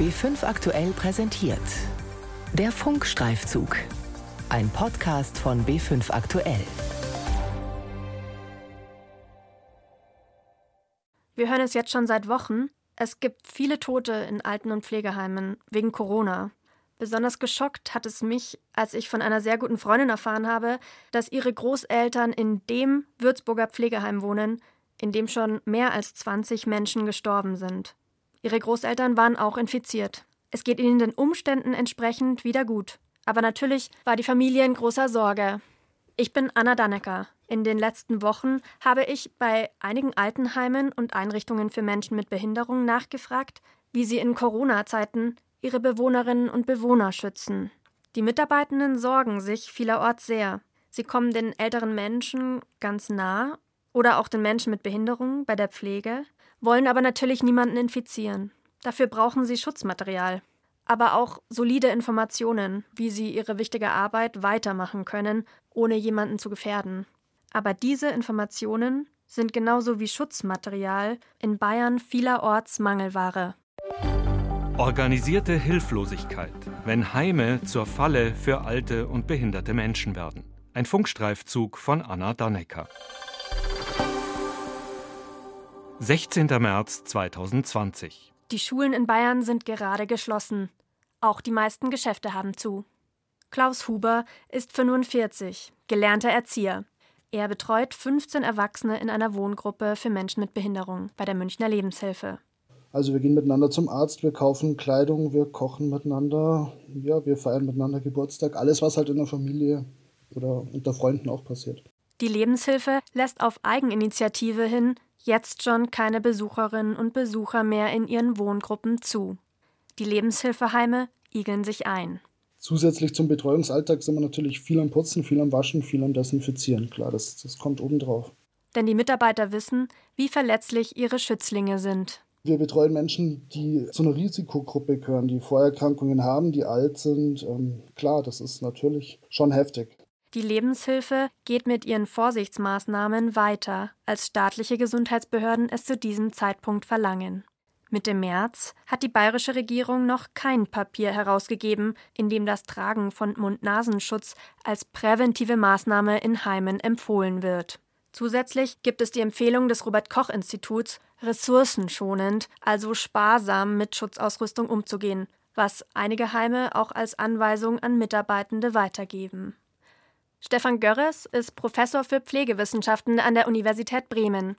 B5 aktuell präsentiert. Der Funkstreifzug. Ein Podcast von B5 aktuell. Wir hören es jetzt schon seit Wochen. Es gibt viele Tote in Alten- und Pflegeheimen wegen Corona. Besonders geschockt hat es mich, als ich von einer sehr guten Freundin erfahren habe, dass ihre Großeltern in dem Würzburger Pflegeheim wohnen, in dem schon mehr als 20 Menschen gestorben sind. Ihre Großeltern waren auch infiziert. Es geht ihnen den Umständen entsprechend wieder gut. Aber natürlich war die Familie in großer Sorge. Ich bin Anna Dannecker. In den letzten Wochen habe ich bei einigen Altenheimen und Einrichtungen für Menschen mit Behinderung nachgefragt, wie sie in Corona-Zeiten ihre Bewohnerinnen und Bewohner schützen. Die Mitarbeitenden sorgen sich vielerorts sehr. Sie kommen den älteren Menschen ganz nah oder auch den Menschen mit Behinderung bei der Pflege, wollen aber natürlich niemanden infizieren. Dafür brauchen sie Schutzmaterial, aber auch solide Informationen, wie sie ihre wichtige Arbeit weitermachen können, ohne jemanden zu gefährden. Aber diese Informationen sind genauso wie Schutzmaterial in Bayern vielerorts Mangelware. Organisierte Hilflosigkeit, wenn Heime zur Falle für alte und behinderte Menschen werden. Ein Funkstreifzug von Anna Dannecker. 16. März 2020. Die Schulen in Bayern sind gerade geschlossen. Auch die meisten Geschäfte haben zu. Klaus Huber ist 45, gelernter Erzieher. Er betreut 15 Erwachsene in einer Wohngruppe für Menschen mit Behinderung bei der Münchner Lebenshilfe. Also wir gehen miteinander zum Arzt, wir kaufen Kleidung, wir kochen miteinander, ja, wir feiern miteinander Geburtstag, alles was halt in der Familie oder unter Freunden auch passiert. Die Lebenshilfe lässt auf Eigeninitiative hin jetzt schon keine Besucherinnen und Besucher mehr in ihren Wohngruppen zu. Die Lebenshilfeheime igeln sich ein. Zusätzlich zum Betreuungsalltag sind wir natürlich viel am Putzen, viel am Waschen, viel am Desinfizieren. Klar, das, das kommt obendrauf. Denn die Mitarbeiter wissen, wie verletzlich ihre Schützlinge sind. Wir betreuen Menschen, die zu einer Risikogruppe gehören, die Vorerkrankungen haben, die alt sind. Ähm, klar, das ist natürlich schon heftig. Die Lebenshilfe geht mit ihren Vorsichtsmaßnahmen weiter, als staatliche Gesundheitsbehörden es zu diesem Zeitpunkt verlangen. Mitte März hat die bayerische Regierung noch kein Papier herausgegeben, in dem das Tragen von Mund-Nasenschutz als präventive Maßnahme in Heimen empfohlen wird. Zusätzlich gibt es die Empfehlung des Robert Koch Instituts, ressourcenschonend, also sparsam mit Schutzausrüstung umzugehen, was einige Heime auch als Anweisung an Mitarbeitende weitergeben. Stefan Görres ist Professor für Pflegewissenschaften an der Universität Bremen.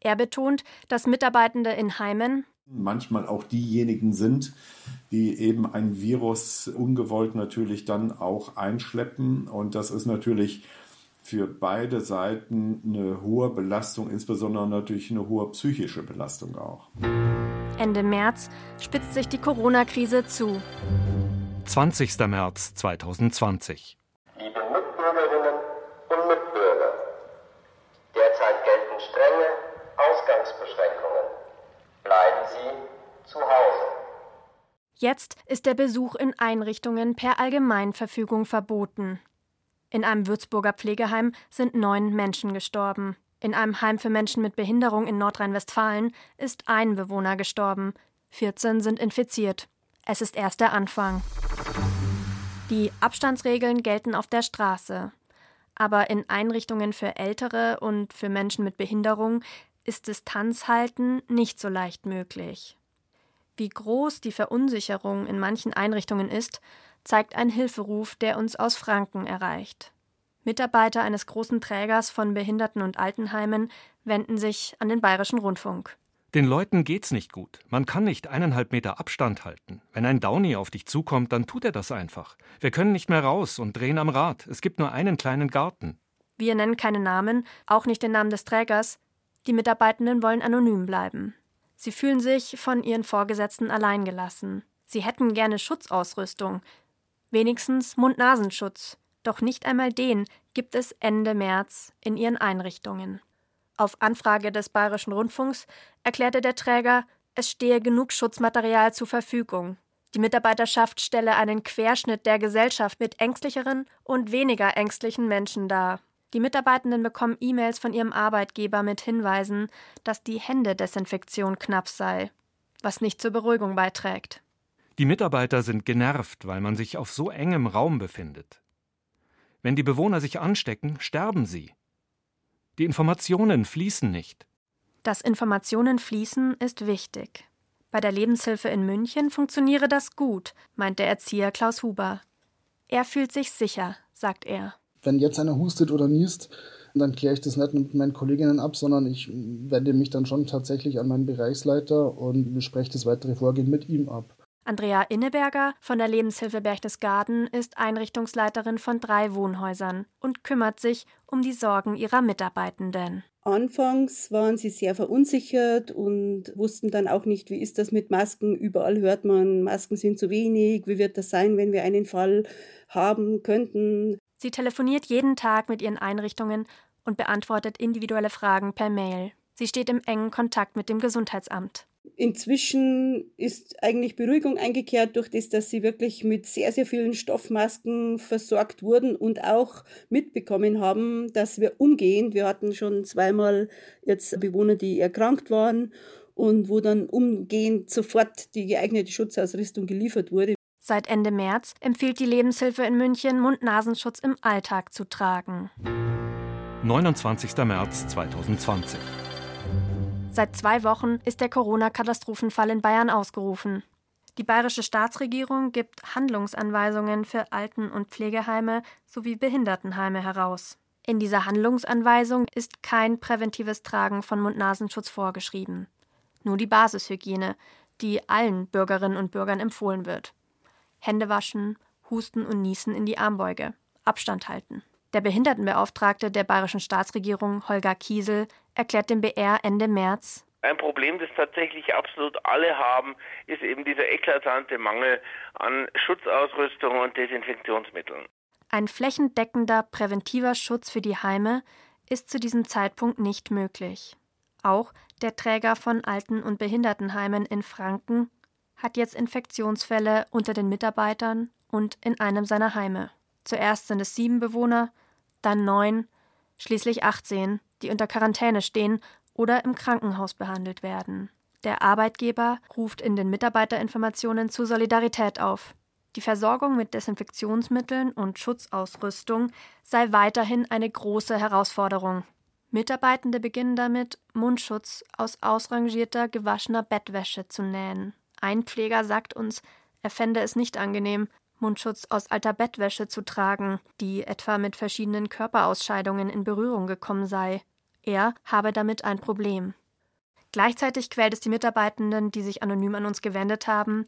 Er betont, dass Mitarbeitende in Heimen manchmal auch diejenigen sind, die eben ein Virus ungewollt natürlich dann auch einschleppen. Und das ist natürlich für beide Seiten eine hohe Belastung, insbesondere natürlich eine hohe psychische Belastung auch. Ende März spitzt sich die Corona-Krise zu. 20. März 2020. Jetzt ist der Besuch in Einrichtungen per Allgemeinverfügung verboten. In einem Würzburger Pflegeheim sind neun Menschen gestorben. In einem Heim für Menschen mit Behinderung in Nordrhein-Westfalen ist ein Bewohner gestorben. 14 sind infiziert. Es ist erst der Anfang. Die Abstandsregeln gelten auf der Straße. Aber in Einrichtungen für Ältere und für Menschen mit Behinderung ist Distanzhalten nicht so leicht möglich. Wie groß die Verunsicherung in manchen Einrichtungen ist, zeigt ein Hilferuf, der uns aus Franken erreicht. Mitarbeiter eines großen Trägers von Behinderten- und Altenheimen wenden sich an den Bayerischen Rundfunk. Den Leuten geht's nicht gut. Man kann nicht eineinhalb Meter Abstand halten. Wenn ein Downy auf dich zukommt, dann tut er das einfach. Wir können nicht mehr raus und drehen am Rad. Es gibt nur einen kleinen Garten. Wir nennen keine Namen, auch nicht den Namen des Trägers. Die Mitarbeitenden wollen anonym bleiben. Sie fühlen sich von ihren Vorgesetzten alleingelassen. Sie hätten gerne Schutzausrüstung, wenigstens Mund-Nasenschutz, doch nicht einmal den gibt es Ende März in ihren Einrichtungen. Auf Anfrage des Bayerischen Rundfunks erklärte der Träger, es stehe genug Schutzmaterial zur Verfügung. Die Mitarbeiterschaft stelle einen Querschnitt der Gesellschaft mit ängstlicheren und weniger ängstlichen Menschen dar. Die Mitarbeitenden bekommen E-Mails von ihrem Arbeitgeber mit Hinweisen, dass die Händedesinfektion knapp sei, was nicht zur Beruhigung beiträgt. Die Mitarbeiter sind genervt, weil man sich auf so engem Raum befindet. Wenn die Bewohner sich anstecken, sterben sie. Die Informationen fließen nicht. Dass Informationen fließen, ist wichtig. Bei der Lebenshilfe in München funktioniere das gut, meint der Erzieher Klaus Huber. Er fühlt sich sicher, sagt er. Wenn jetzt einer hustet oder niest, dann kläre ich das nicht mit meinen Kolleginnen ab, sondern ich wende mich dann schon tatsächlich an meinen Bereichsleiter und bespreche das weitere Vorgehen mit ihm ab. Andrea Inneberger von der Lebenshilfe Berchtesgaden ist Einrichtungsleiterin von drei Wohnhäusern und kümmert sich um die Sorgen ihrer Mitarbeitenden. Anfangs waren sie sehr verunsichert und wussten dann auch nicht, wie ist das mit Masken. Überall hört man, Masken sind zu wenig. Wie wird das sein, wenn wir einen Fall haben könnten? Sie telefoniert jeden Tag mit ihren Einrichtungen und beantwortet individuelle Fragen per Mail. Sie steht im engen Kontakt mit dem Gesundheitsamt. Inzwischen ist eigentlich Beruhigung eingekehrt durch das, dass sie wirklich mit sehr, sehr vielen Stoffmasken versorgt wurden und auch mitbekommen haben, dass wir umgehend, wir hatten schon zweimal jetzt Bewohner, die erkrankt waren und wo dann umgehend sofort die geeignete Schutzausrüstung geliefert wurde. Seit Ende März empfiehlt die Lebenshilfe in München, Mund-Nasenschutz im Alltag zu tragen. 29. März 2020. Seit zwei Wochen ist der Corona-Katastrophenfall in Bayern ausgerufen. Die bayerische Staatsregierung gibt Handlungsanweisungen für Alten- und Pflegeheime sowie Behindertenheime heraus. In dieser Handlungsanweisung ist kein präventives Tragen von Mund-Nasenschutz vorgeschrieben. Nur die Basishygiene, die allen Bürgerinnen und Bürgern empfohlen wird. Hände waschen, husten und niesen in die Armbeuge, Abstand halten. Der Behindertenbeauftragte der bayerischen Staatsregierung, Holger Kiesel, erklärt dem BR Ende März, ein Problem, das tatsächlich absolut alle haben, ist eben dieser eklatante Mangel an Schutzausrüstung und Desinfektionsmitteln. Ein flächendeckender präventiver Schutz für die Heime ist zu diesem Zeitpunkt nicht möglich. Auch der Träger von Alten- und Behindertenheimen in Franken hat jetzt Infektionsfälle unter den Mitarbeitern und in einem seiner Heime. Zuerst sind es sieben Bewohner, dann neun, schließlich 18, die unter Quarantäne stehen oder im Krankenhaus behandelt werden. Der Arbeitgeber ruft in den Mitarbeiterinformationen zur Solidarität auf. Die Versorgung mit Desinfektionsmitteln und Schutzausrüstung sei weiterhin eine große Herausforderung. Mitarbeitende beginnen damit, Mundschutz aus ausrangierter, gewaschener Bettwäsche zu nähen. Ein Pfleger sagt uns, er fände es nicht angenehm, Mundschutz aus alter Bettwäsche zu tragen, die etwa mit verschiedenen Körperausscheidungen in Berührung gekommen sei. Er habe damit ein Problem. Gleichzeitig quält es die Mitarbeitenden, die sich anonym an uns gewendet haben,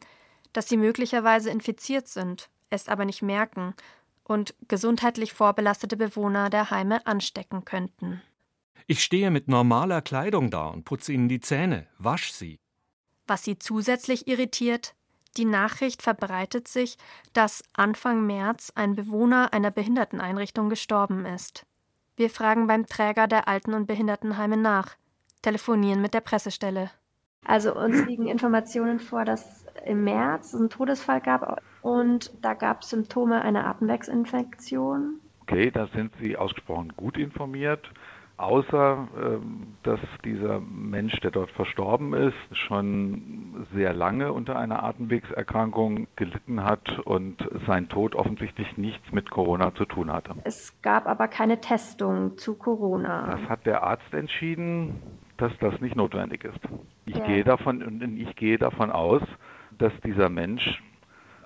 dass sie möglicherweise infiziert sind, es aber nicht merken und gesundheitlich vorbelastete Bewohner der Heime anstecken könnten. Ich stehe mit normaler Kleidung da und putze ihnen die Zähne, wasch sie. Was sie zusätzlich irritiert, die Nachricht verbreitet sich, dass Anfang März ein Bewohner einer Behinderteneinrichtung gestorben ist. Wir fragen beim Träger der Alten- und Behindertenheime nach, telefonieren mit der Pressestelle. Also uns liegen Informationen vor, dass im März es einen Todesfall gab und da gab es Symptome einer Atemwegsinfektion. Okay, da sind Sie ausgesprochen gut informiert außer ähm, dass dieser Mensch, der dort verstorben ist, schon sehr lange unter einer Atemwegserkrankung gelitten hat und sein Tod offensichtlich nichts mit Corona zu tun hatte. Es gab aber keine Testung zu Corona. Das hat der Arzt entschieden, dass das nicht notwendig ist. Ich ja. gehe davon ich gehe davon aus, dass dieser Mensch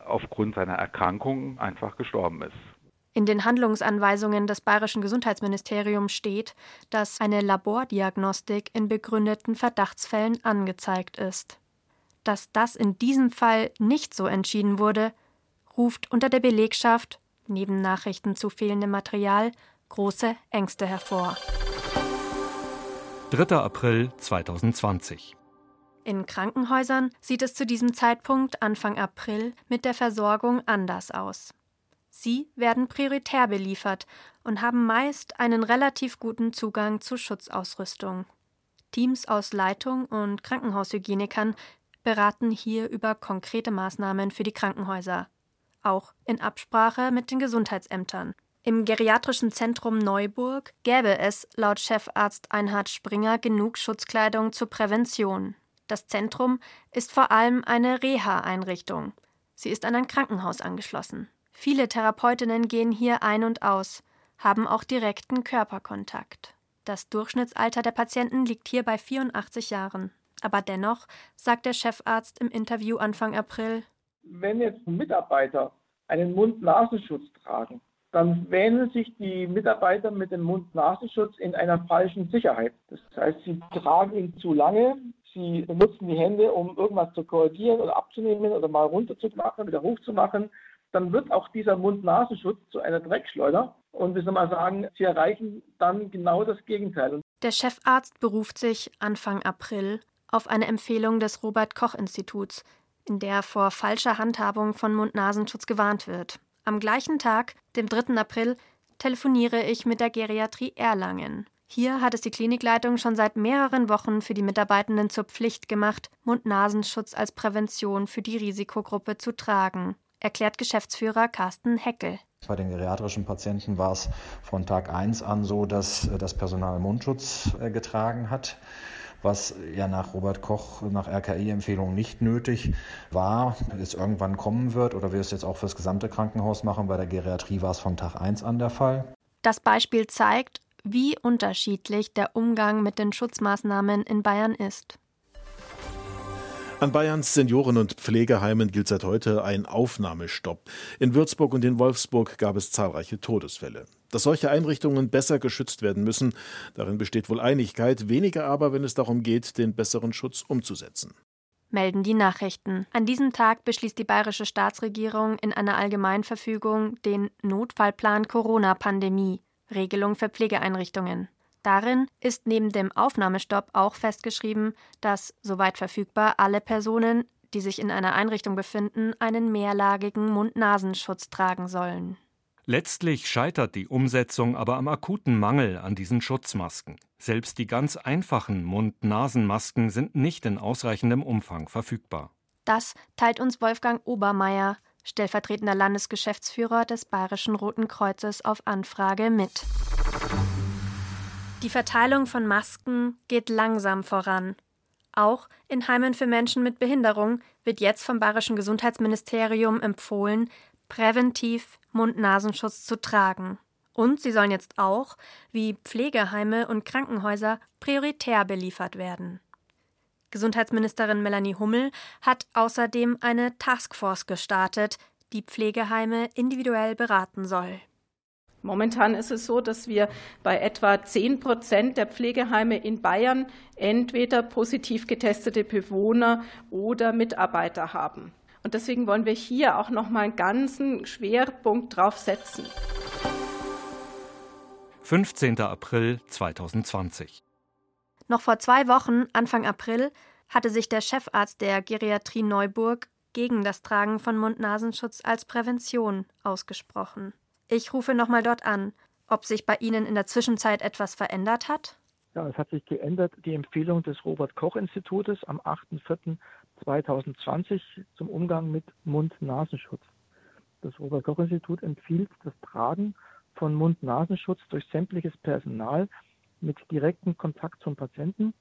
aufgrund seiner Erkrankung einfach gestorben ist. In den Handlungsanweisungen des bayerischen Gesundheitsministeriums steht, dass eine Labordiagnostik in begründeten Verdachtsfällen angezeigt ist. Dass das in diesem Fall nicht so entschieden wurde, ruft unter der Belegschaft, neben Nachrichten zu fehlendem Material, große Ängste hervor. 3. April 2020 in Krankenhäusern sieht es zu diesem Zeitpunkt Anfang April mit der Versorgung anders aus. Sie werden prioritär beliefert und haben meist einen relativ guten Zugang zu Schutzausrüstung. Teams aus Leitung und Krankenhaushygienikern beraten hier über konkrete Maßnahmen für die Krankenhäuser, auch in Absprache mit den Gesundheitsämtern. Im geriatrischen Zentrum Neuburg gäbe es laut Chefarzt Einhard Springer genug Schutzkleidung zur Prävention. Das Zentrum ist vor allem eine Reha-Einrichtung. Sie ist an ein Krankenhaus angeschlossen. Viele Therapeutinnen gehen hier ein und aus, haben auch direkten Körperkontakt. Das Durchschnittsalter der Patienten liegt hier bei 84 Jahren. Aber dennoch, sagt der Chefarzt im Interview Anfang April, wenn jetzt Mitarbeiter einen Mund-Nasenschutz tragen, dann wähnen sich die Mitarbeiter mit dem Mund-Nasenschutz in einer falschen Sicherheit. Das heißt, sie tragen ihn zu lange, sie benutzen die Hände, um irgendwas zu korrigieren oder abzunehmen oder mal runterzumachen, wieder hochzumachen. Dann wird auch dieser Mund-Nasenschutz zu einer Dreckschleuder. Und wir mal sagen, sie erreichen dann genau das Gegenteil. Der Chefarzt beruft sich Anfang April auf eine Empfehlung des Robert Koch Instituts, in der vor falscher Handhabung von Mund-Nasenschutz gewarnt wird. Am gleichen Tag, dem 3. April, telefoniere ich mit der Geriatrie Erlangen. Hier hat es die Klinikleitung schon seit mehreren Wochen für die Mitarbeitenden zur Pflicht gemacht, Mund-Nasenschutz als Prävention für die Risikogruppe zu tragen, erklärt Geschäftsführer Carsten Heckel. Bei den geriatrischen Patienten war es von Tag 1 an so, dass das Personal Mundschutz äh, getragen hat was ja nach Robert Koch, nach RKI-Empfehlung nicht nötig war, es irgendwann kommen wird oder wir es jetzt auch für das gesamte Krankenhaus machen. Bei der Geriatrie war es von Tag 1 an der Fall. Das Beispiel zeigt, wie unterschiedlich der Umgang mit den Schutzmaßnahmen in Bayern ist. An Bayerns Senioren- und Pflegeheimen gilt seit heute ein Aufnahmestopp. In Würzburg und in Wolfsburg gab es zahlreiche Todesfälle. Dass solche Einrichtungen besser geschützt werden müssen, darin besteht wohl Einigkeit, weniger aber, wenn es darum geht, den besseren Schutz umzusetzen. Melden die Nachrichten. An diesem Tag beschließt die bayerische Staatsregierung in einer Allgemeinverfügung den Notfallplan Corona-Pandemie, Regelung für Pflegeeinrichtungen. Darin ist neben dem Aufnahmestopp auch festgeschrieben, dass, soweit verfügbar, alle Personen, die sich in einer Einrichtung befinden, einen mehrlagigen Mund-Nasenschutz tragen sollen. Letztlich scheitert die Umsetzung aber am akuten Mangel an diesen Schutzmasken. Selbst die ganz einfachen Mund-Nasen-Masken sind nicht in ausreichendem Umfang verfügbar. Das teilt uns Wolfgang Obermeier, stellvertretender Landesgeschäftsführer des Bayerischen Roten Kreuzes, auf Anfrage mit. Die Verteilung von Masken geht langsam voran. Auch in Heimen für Menschen mit Behinderung wird jetzt vom Bayerischen Gesundheitsministerium empfohlen, präventiv Mund-Nasenschutz zu tragen. Und sie sollen jetzt auch, wie Pflegeheime und Krankenhäuser, prioritär beliefert werden. Gesundheitsministerin Melanie Hummel hat außerdem eine Taskforce gestartet, die Pflegeheime individuell beraten soll. Momentan ist es so, dass wir bei etwa 10 Prozent der Pflegeheime in Bayern entweder positiv getestete Bewohner oder Mitarbeiter haben. Und deswegen wollen wir hier auch noch mal einen ganzen Schwerpunkt drauf setzen. 15. April 2020. Noch vor zwei Wochen, Anfang April, hatte sich der Chefarzt der Geriatrie Neuburg gegen das Tragen von Mund-Nasenschutz als Prävention ausgesprochen. Ich rufe nochmal dort an, ob sich bei Ihnen in der Zwischenzeit etwas verändert hat? Ja, es hat sich geändert. Die Empfehlung des Robert-Koch-Institutes am 8.4.2020 zum Umgang mit Mund-Nasenschutz. Das Robert-Koch-Institut empfiehlt das Tragen von Mund-Nasenschutz durch sämtliches Personal mit direktem Kontakt zum Patienten,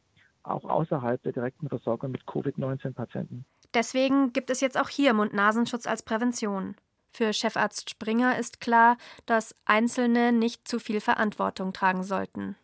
auch außerhalb der direkten Versorgung mit Covid-19-Patienten. Deswegen gibt es jetzt auch hier Mund-Nasenschutz als Prävention. Für Chefarzt Springer ist klar, dass Einzelne nicht zu viel Verantwortung tragen sollten.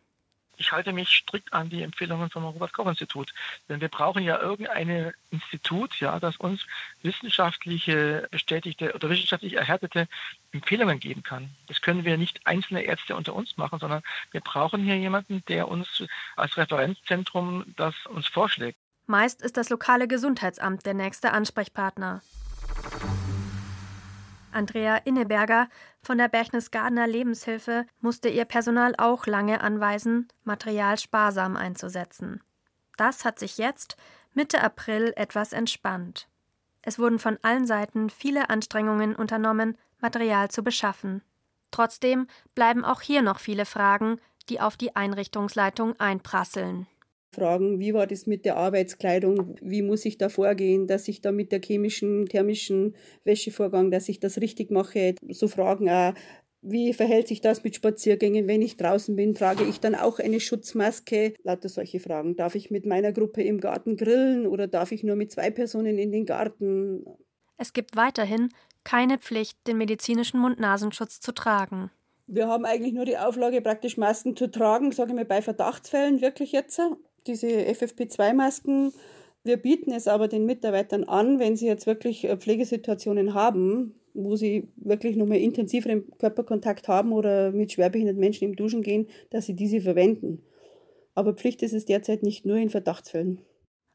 Ich halte mich strikt an die Empfehlungen vom Robert-Koch-Institut. Denn wir brauchen ja irgendein Institut, ja, das uns wissenschaftliche bestätigte oder wissenschaftlich erhärtete Empfehlungen geben kann. Das können wir nicht einzelne Ärzte unter uns machen, sondern wir brauchen hier jemanden, der uns als Referenzzentrum das uns vorschlägt. Meist ist das lokale Gesundheitsamt der nächste Ansprechpartner. Andrea Inneberger von der Berchtesgadener Lebenshilfe musste ihr Personal auch lange anweisen, Material sparsam einzusetzen. Das hat sich jetzt, Mitte April, etwas entspannt. Es wurden von allen Seiten viele Anstrengungen unternommen, Material zu beschaffen. Trotzdem bleiben auch hier noch viele Fragen, die auf die Einrichtungsleitung einprasseln fragen, wie war das mit der Arbeitskleidung, wie muss ich da vorgehen, dass ich da mit der chemischen, thermischen Wäschevorgang, dass ich das richtig mache. So Fragen auch, wie verhält sich das mit Spaziergängen, wenn ich draußen bin? Trage ich dann auch eine Schutzmaske? Lauter solche Fragen. Darf ich mit meiner Gruppe im Garten grillen oder darf ich nur mit zwei Personen in den Garten? Es gibt weiterhin keine Pflicht, den medizinischen Mund-Nasenschutz zu tragen. Wir haben eigentlich nur die Auflage, praktisch Masken zu tragen, sage ich mal bei Verdachtsfällen wirklich jetzt. Diese FFP2-Masken. Wir bieten es aber den Mitarbeitern an, wenn sie jetzt wirklich äh, Pflegesituationen haben, wo sie wirklich nochmal intensiveren Körperkontakt haben oder mit schwerbehinderten Menschen im Duschen gehen, dass sie diese verwenden. Aber Pflicht ist es derzeit nicht nur in Verdachtsfällen.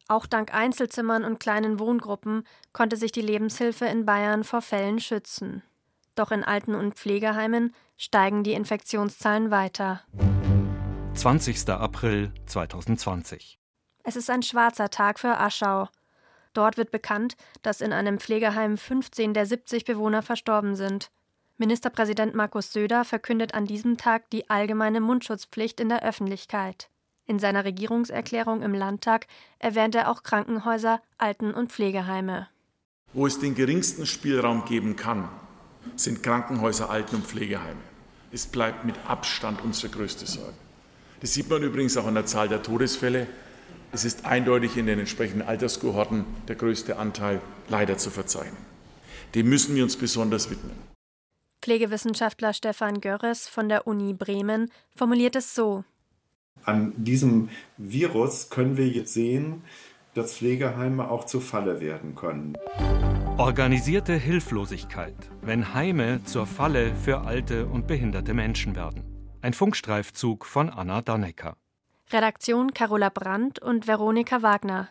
Auch dank Einzelzimmern und kleinen Wohngruppen konnte sich die Lebenshilfe in Bayern vor Fällen schützen. Doch in Alten- und Pflegeheimen steigen die Infektionszahlen weiter. 20. April 2020. Es ist ein schwarzer Tag für Aschau. Dort wird bekannt, dass in einem Pflegeheim 15 der 70 Bewohner verstorben sind. Ministerpräsident Markus Söder verkündet an diesem Tag die allgemeine Mundschutzpflicht in der Öffentlichkeit. In seiner Regierungserklärung im Landtag erwähnt er auch Krankenhäuser, Alten- und Pflegeheime. Wo es den geringsten Spielraum geben kann, sind Krankenhäuser, Alten- und Pflegeheime. Es bleibt mit Abstand unsere größte Sorge. Das sieht man übrigens auch an der Zahl der Todesfälle. Es ist eindeutig in den entsprechenden Alterskohorten der größte Anteil leider zu verzeichnen. Dem müssen wir uns besonders widmen. Pflegewissenschaftler Stefan Görres von der Uni Bremen formuliert es so. An diesem Virus können wir jetzt sehen, dass Pflegeheime auch zur Falle werden können. Organisierte Hilflosigkeit, wenn Heime zur Falle für alte und behinderte Menschen werden. Ein Funkstreifzug von Anna Dannecker. Redaktion Carola Brandt und Veronika Wagner.